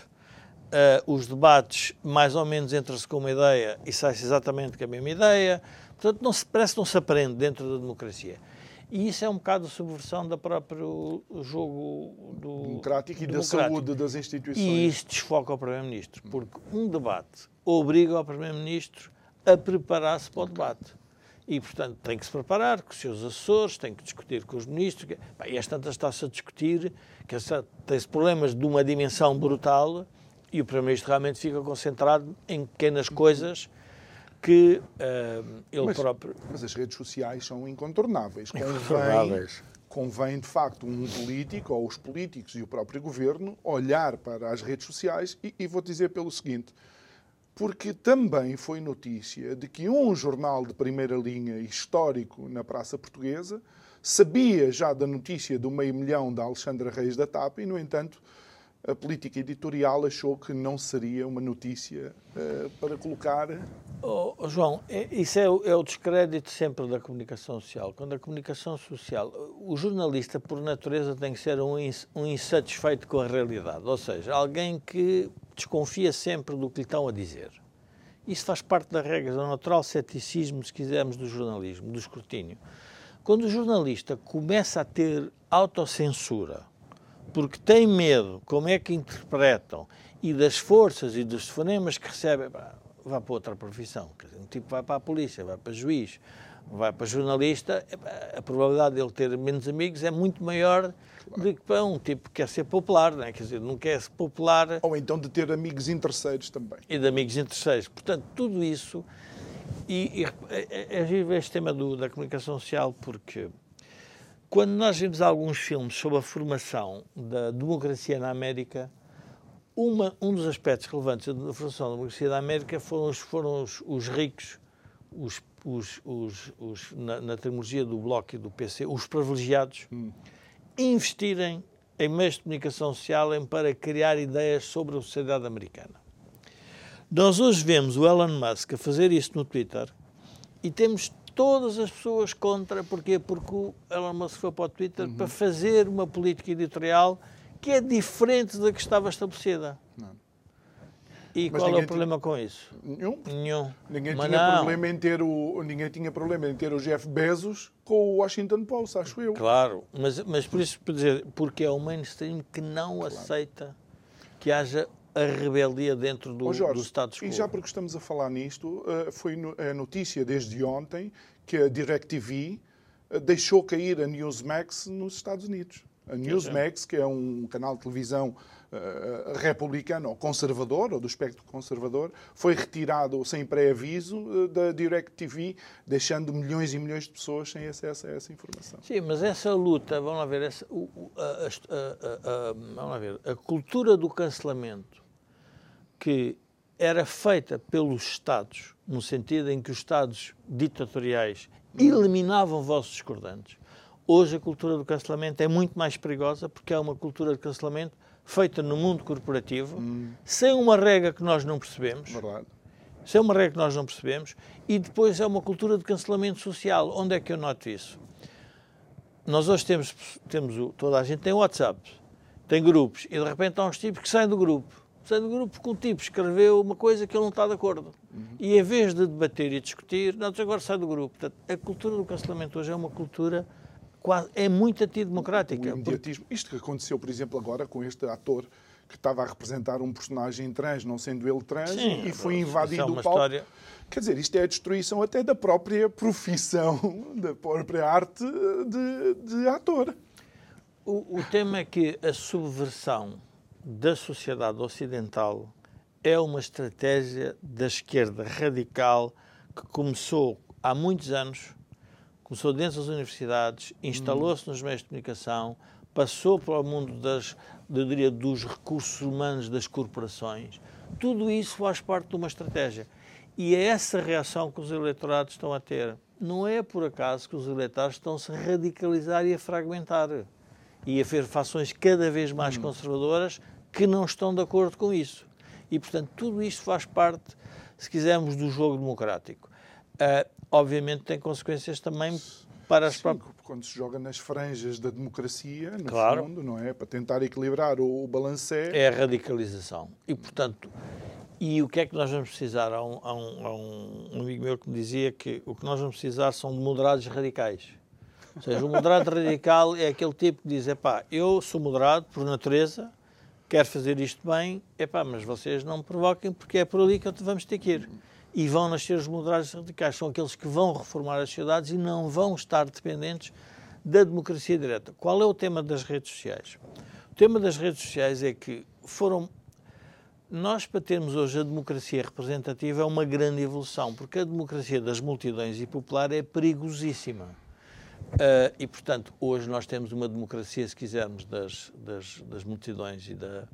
Uh, os debates mais ou menos entram-se com uma ideia e sai-se exatamente com a mesma ideia. Portanto, não se, parece que não se aprende dentro da democracia. E isso é um bocado a subversão do próprio jogo do, democrático e democrático. da saúde das instituições. E isso desfoca o Primeiro-Ministro, porque um debate obriga o Primeiro-Ministro a preparar-se para o debate. E, portanto, tem que se preparar com os seus assessores, tem que discutir com os ministros. E às tantas está-se a discutir, que tem-se problemas de uma dimensão brutal e o Primeiro-Ministro realmente fica concentrado em pequenas coisas que uh, ele mas, próprio. Mas as redes sociais são incontornáveis. Convém, convém, de facto, um político, ou os políticos e o próprio governo, olhar para as redes sociais e, e vou dizer pelo seguinte. Porque também foi notícia de que um jornal de primeira linha histórico na praça portuguesa sabia já da notícia do meio milhão da Alexandra Reis da TAP e, no entanto, a política editorial achou que não seria uma notícia uh, para colocar. Oh, oh, João, é, isso é o, é o, descrédito sempre da comunicação social. Quando a comunicação social, o jornalista, por natureza, tem que ser um, um insatisfeito com a realidade, ou seja, alguém que desconfia sempre do que lhe estão a dizer. Isso faz parte das regras do natural ceticismo, se quisermos, do jornalismo, do escrutínio. Quando o jornalista começa a ter autocensura, porque têm medo como é que interpretam e das forças e dos fonemas que recebem, vá para outra profissão. Um tipo vai para a polícia, vai para juiz, vai para jornalista, a probabilidade de ele ter menos amigos é muito maior do que para um tipo que quer ser popular, não é? quer dizer, não quer ser popular. Ou então de ter amigos interesseiros também. E de amigos interesseiros. Portanto, tudo isso. E, e é, é, é este tema do, da comunicação social porque quando nós vimos alguns filmes sobre a formação da democracia na América, uma, um dos aspectos relevantes da formação da democracia da América foram os, foram os, os ricos, os, os na, na, terminologia do Bloco e do PC, os privilegiados, hum. investirem em meios de comunicação social para criar ideias sobre a sociedade americana. Nós hoje vemos o Elon Musk a fazer isso no Twitter e temos todas as pessoas contra. Porquê? Porque o Elon Musk foi para o Twitter uhum. para fazer uma política editorial que é diferente da que estava estabelecida. Não. E Mas qual é o problema com isso? Nenhum. Nenhum. Ninguém Mas tinha, não. problema em ter o, ninguém tinha problema em ter o Jeff Bezos com o Washington Post, acho eu. Claro, mas, mas por isso, por dizer, porque é o mainstream que não claro. aceita que haja a rebeldia dentro do, oh Jorge, do status quo. E já porque estamos a falar nisto, eh, foi a notícia desde ontem que a DirecTV eh, deixou cair a Newsmax nos Estados Unidos. A Newsmax, que é um canal de televisão uh, republicano ou conservador, ou do espectro conservador, foi retirado sem pré-aviso uh, da DirecTV, deixando milhões e milhões de pessoas sem acesso a essa informação. Sim, mas essa luta, vamos lá ver, essa, a, a, a, vamos lá ver, a cultura do cancelamento que era feita pelos Estados, no sentido em que os Estados ditatoriais eliminavam vossos discordantes. Hoje a cultura do cancelamento é muito mais perigosa porque é uma cultura de cancelamento feita no mundo corporativo, hum. sem uma regra que nós não percebemos. Verdade. Sem uma regra que nós não percebemos. E depois é uma cultura de cancelamento social. Onde é que eu noto isso? Nós hoje temos, temos toda a gente tem WhatsApp, tem grupos, e de repente há uns tipos que saem do grupo sai do grupo porque o tipo escreveu uma coisa que ele não está de acordo. Uhum. E em vez de debater e discutir, nós agora sai do grupo. Portanto, a cultura do cancelamento hoje é uma cultura quase, é muito antidemocrática. O imediatismo. Isto que aconteceu, por exemplo, agora com este ator que estava a representar um personagem trans, não sendo ele trans, Sim, e foi invadido é o palco. História... Quer dizer, isto é a destruição até da própria profissão, da própria arte de, de ator. O, o tema é que a subversão da sociedade ocidental é uma estratégia da esquerda radical que começou há muitos anos, começou dentro das universidades, instalou-se nos meios de comunicação passou para o mundo das, eu diria, dos recursos humanos das corporações. Tudo isso faz parte de uma estratégia. E é essa reação que os eleitorados estão a ter. Não é por acaso que os eleitores estão-se a radicalizar e a fragmentar. E a ver fações cada vez mais hum. conservadoras que não estão de acordo com isso. E, portanto, tudo isto faz parte, se quisermos, do jogo democrático. Uh, obviamente tem consequências também para as próprias. Quando se joga nas franjas da democracia, no claro. fundo, não é? Para tentar equilibrar o, o balancé. É a radicalização. E, portanto, e o que é que nós vamos precisar? Há um, há, um, há um, amigo meu que me dizia que o que nós vamos precisar são moderados radicais. Ou seja, o moderado radical é aquele tipo que diz: pá, eu sou moderado por natureza, quero fazer isto bem, epá, mas vocês não me provoquem porque é por ali que vamos ter que ir. E vão nascer os moderados radicais, são aqueles que vão reformar as sociedades e não vão estar dependentes da democracia direta. Qual é o tema das redes sociais? O tema das redes sociais é que foram nós, para termos hoje a democracia representativa, é uma grande evolução, porque a democracia das multidões e popular é perigosíssima. Uh, e, portanto, hoje nós temos uma democracia, se quisermos, das, das, das multidões e, da,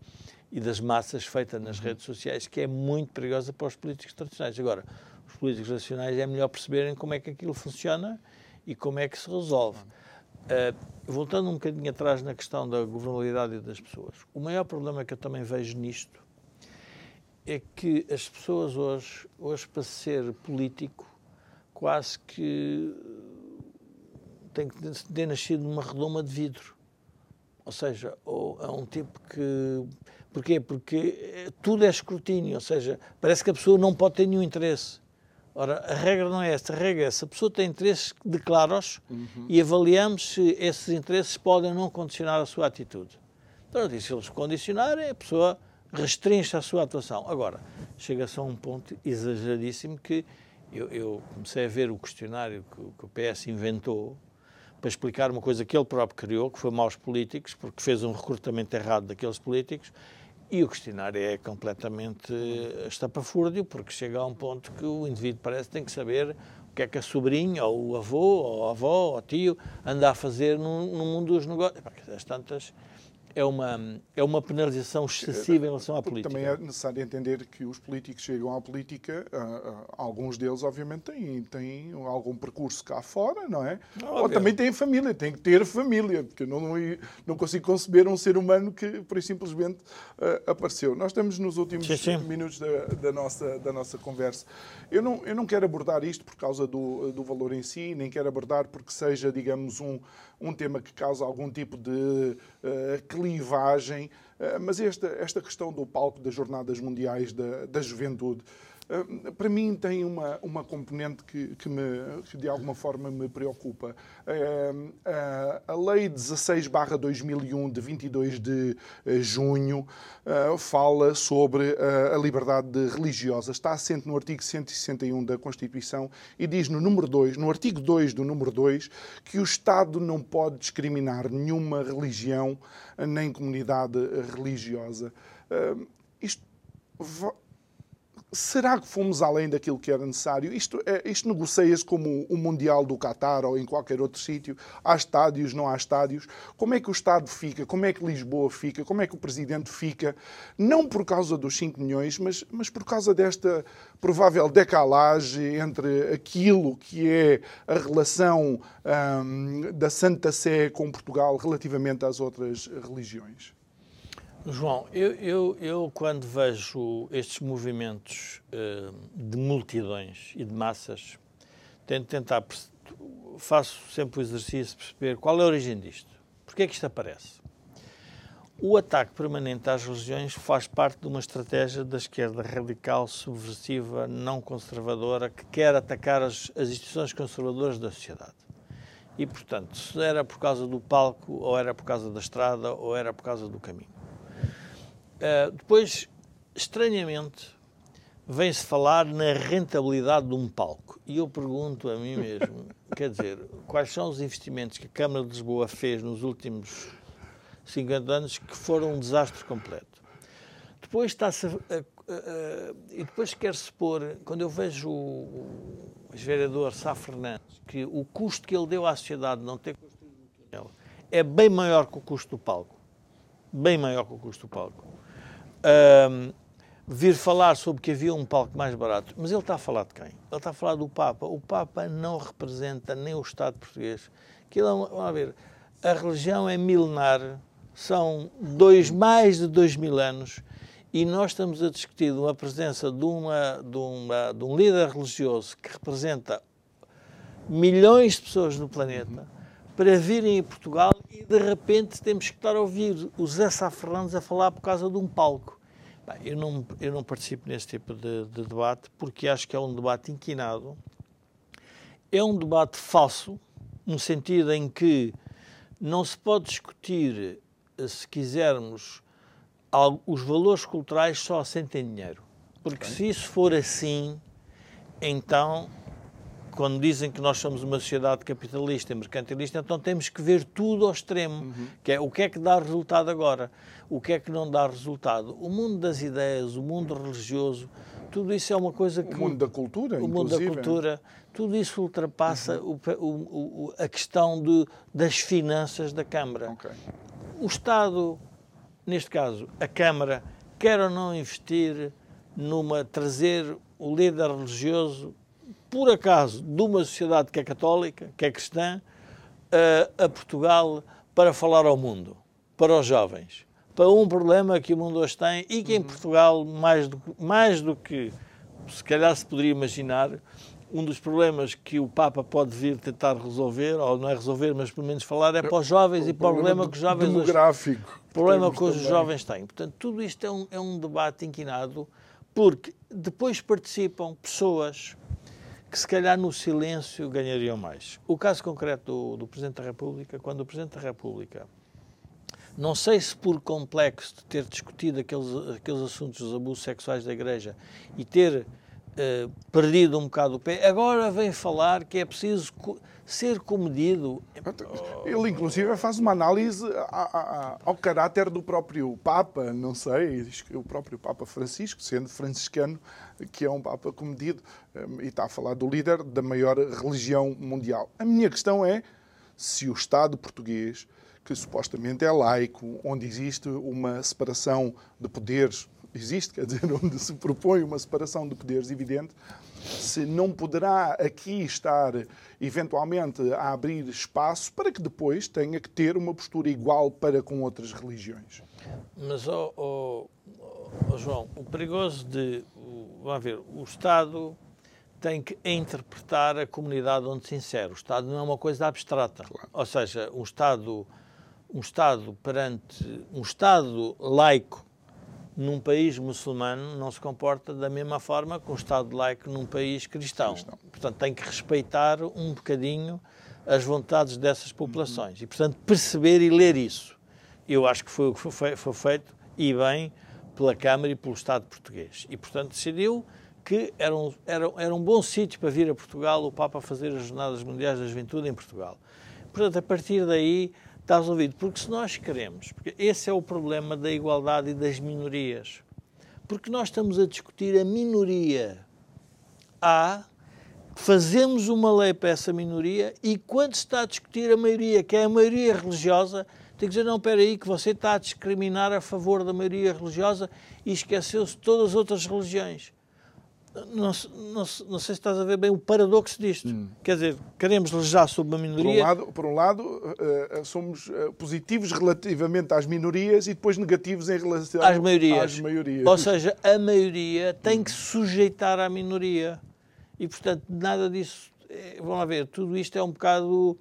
e, das massas feita nas redes sociais, que é muito perigosa para os políticos tradicionais. Agora, os políticos nacionais é melhor perceberem como é que aquilo funciona e como é que se resolve. Uh, voltando um bocadinho atrás na questão da governabilidade das pessoas, o maior problema que eu também vejo nisto é que as pessoas hoje, hoje para ser político, quase que tem que ter nascido numa redoma de vidro. Ou seja, ou é um tipo que. Porquê? Porque tudo é escrutínio, ou seja, parece que a pessoa não pode ter nenhum interesse. Ora, a regra não é esta, a regra é se a pessoa tem interesses, declara-os uhum. e avaliamos se esses interesses podem ou não condicionar a sua atitude. Então, se eles condicionarem, a pessoa restringe a sua atuação. Agora, chega-se a um ponto exageradíssimo que eu, eu, comecei a ver o questionário que, que, o PS inventou para explicar uma coisa que ele próprio criou, que foi maus políticos, porque fez um recrutamento errado daqueles políticos, e o questionário é completamente estapafúrdio, porque chega a um ponto que o indivíduo parece que tem que saber o que é que a sobrinha, ou o avô, ou a avó, ou o tio anda a fazer no, no mundo dos negócios. As tantas é uma, é uma penalização excessiva em relação à política. Também é necessário entender que os políticos chegam à política, uh, uh, alguns deles, obviamente, têm, têm algum percurso cá fora, não é? Óbvio. Ou também têm família, têm que ter família, porque eu não, não, não consigo conceber um ser humano que, por simplesmente, uh, apareceu. Nós estamos nos últimos sim, sim. minutos da, da, nossa, da nossa conversa. Eu não, eu não quero abordar isto por causa do, do valor em si, nem quero abordar porque seja, digamos, um um tema que causa algum tipo de uh, clivagem, uh, mas esta, esta questão do palco das Jornadas Mundiais da, da Juventude para mim tem uma, uma componente que, que, me, que de alguma forma me preocupa. Ah, a Lei 16-2001, de 22 de eh, junho, fala sobre a liberdade religiosa. Está assente no artigo 161 da Constituição e diz no número 2, no artigo 2 do número 2, que o Estado não pode discriminar nenhuma religião nem comunidade religiosa. Isto será que fomos além daquilo que era necessário? Isto, é, isto negocia-se como o Mundial do Qatar ou em qualquer outro sítio. Há estádios, não há estádios. Como é que o Estado fica? Como é que Lisboa fica? Como é que o Presidente fica? Não por causa dos 5 milhões, mas, mas por causa desta provável decalagem entre aquilo que é a relação hum, da Santa Sé com Portugal relativamente às outras religiões. João, eu, eu, eu, quando vejo estes movimentos uh, de multidões e de massas, tento tentar, faço sempre o exercício de perceber qual é a origem disto. Porquê é que isto aparece? O ataque permanente às religiões faz parte de uma estratégia da esquerda radical, subversiva, não conservadora, que quer atacar as, as instituições conservadoras da sociedade. E, portanto, se era por causa do palco, ou era por causa da estrada, ou era por causa do caminho. Uh, depois, estranhamente, vem-se falar na rentabilidade de um palco. E eu pergunto a mim mesmo, quer dizer, quais são os investimentos que a Câmara de Lisboa fez nos últimos 50 anos que foram um desastre completo. Depois está-se e depois quer-se pôr, quando eu vejo o, o vereador Sá Fernandes, que o custo que ele deu à sociedade não ter construído um túnel é bem maior que o custo do palco. Bem maior que o custo do palco. Um, vir falar sobre que havia um palco mais barato, mas ele está a falar de quem? Ele está a falar do Papa. O Papa não representa nem o Estado português. Aquilo é vamos ver, a religião é milenar, são dois, mais de dois mil anos e nós estamos a discutir uma presença de, uma, de, uma, de um líder religioso que representa milhões de pessoas no planeta para virem a Portugal e de repente temos que estar a ouvir o Zé Safranos a falar por causa de um palco. Bem, eu, não, eu não participo nesse tipo de, de debate porque acho que é um debate inquinado, é um debate falso, no sentido em que não se pode discutir, se quisermos, os valores culturais só assentem dinheiro. Porque se isso for assim, então, quando dizem que nós somos uma sociedade capitalista e mercantilista, então temos que ver tudo ao extremo. Uhum. Que é, o que é que dá resultado agora? O que é que não dá resultado? O mundo das ideias, o mundo religioso, tudo isso é uma coisa que... O mundo da cultura, O mundo da cultura, tudo isso ultrapassa uhum. o, o, o, a questão de, das finanças da Câmara. Okay. O Estado neste caso, a Câmara quer ou não investir numa trazer o líder religioso, por acaso, de uma sociedade que é católica, que é cristã, a, a Portugal para falar ao mundo, para os jovens, para um problema que o mundo hoje tem e que em uhum. Portugal, mais do, mais do que se calhar se poderia imaginar, um dos problemas que o Papa pode vir tentar resolver, ou não é resolver, mas pelo menos falar, é para os jovens o e para o problema que os jovens. Demográfico. Hoje, problema que os jovens têm. Portanto, tudo isto é um, é um debate inquinado, porque depois participam pessoas que, se calhar, no silêncio ganhariam mais. O caso concreto do, do Presidente da República, quando o Presidente da República não sei se por complexo de ter discutido aqueles, aqueles assuntos dos abusos sexuais da Igreja e ter eh, perdido um bocado o pé, agora vem falar que é preciso ser comedido. Ele, inclusive, faz uma análise ao caráter do próprio Papa, não sei, o próprio Papa Francisco, sendo franciscano, que é um Papa comedido, eh, e está a falar do líder da maior religião mundial. A minha questão é se o Estado português, que supostamente é laico, onde existe uma separação de poderes existe, quer dizer, onde se propõe uma separação de poderes evidente, se não poderá aqui estar eventualmente a abrir espaço para que depois tenha que ter uma postura igual para com outras religiões. Mas, oh, oh, oh João, o perigoso de. Vamos ver, o Estado tem que interpretar a comunidade onde se insere. O Estado não é uma coisa abstrata. Claro. Ou seja, um Estado, um Estado perante. Um Estado laico num país muçulmano não se comporta da mesma forma que um Estado laico num país cristão. cristão. Portanto, tem que respeitar um bocadinho as vontades dessas populações. Uhum. E, portanto, perceber e ler isso. Eu acho que foi o que foi, foi feito, e bem, pela Câmara e pelo Estado português. E, portanto, decidiu que era um, era, era um bom sítio para vir a Portugal o Papa fazer as Jornadas Mundiais da Juventude em Portugal. Portanto, a partir daí está resolvido. Porque se nós queremos, porque esse é o problema da igualdade e das minorias, porque nós estamos a discutir a minoria. A, fazemos uma lei para essa minoria e quando se está a discutir a maioria, que é a maioria religiosa, tem que dizer, não, espera aí, que você está a discriminar a favor da maioria religiosa e esqueceu-se de todas as outras religiões não, não, não, sei se estás a ver bem o paradoxo disto. Hum. Quer dizer, queremos legislar sobre uma minoria. Por um lado, por um lado uh, somos uh, positivos relativamente às minorias e depois negativos em relação às maiorias. Às maiorias. Ou seja, a maioria tem que sujeitar à minoria. E, portanto, nada disso. É, vamos lá ver, tudo isto é um bocado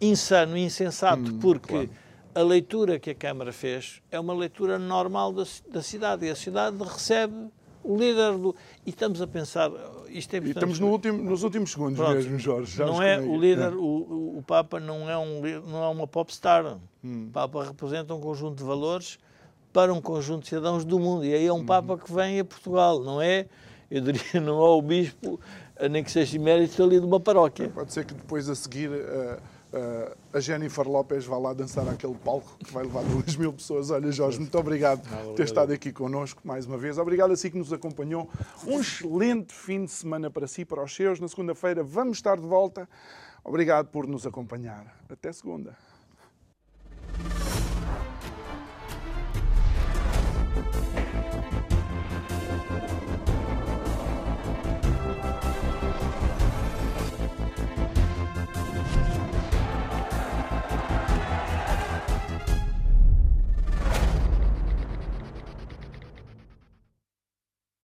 insano, insensato, hum, porque. Claro. A leitura que a Câmara fez é uma leitura normal da, da cidade e a cidade recebe líder do. E estamos a pensar. Isto é e estamos no último, nos últimos segundos Pronto, mesmo, Jorge. não é o líder, é. O, o Papa não é, um, não é uma popstar. Hum. O Papa representa um conjunto de valores para um conjunto de cidadãos do mundo. E aí é um hum. Papa que vem a Portugal, não é, eu diria, não é o bispo, nem que seja emérito ali de uma paróquia. Pode ser que depois a seguir. Uh uh, a Jennifer Lopes vai lá dançar aquele palco que vai levar 2 mil pessoas. Olha, Jorge, muito obrigado por ter estado aqui connosco mais uma vez. Obrigado a si que nos acompanhou. Um excelente fim de semana para si, para os seus. Na segunda-feira vamos estar de volta. Obrigado por nos acompanhar. Até segunda.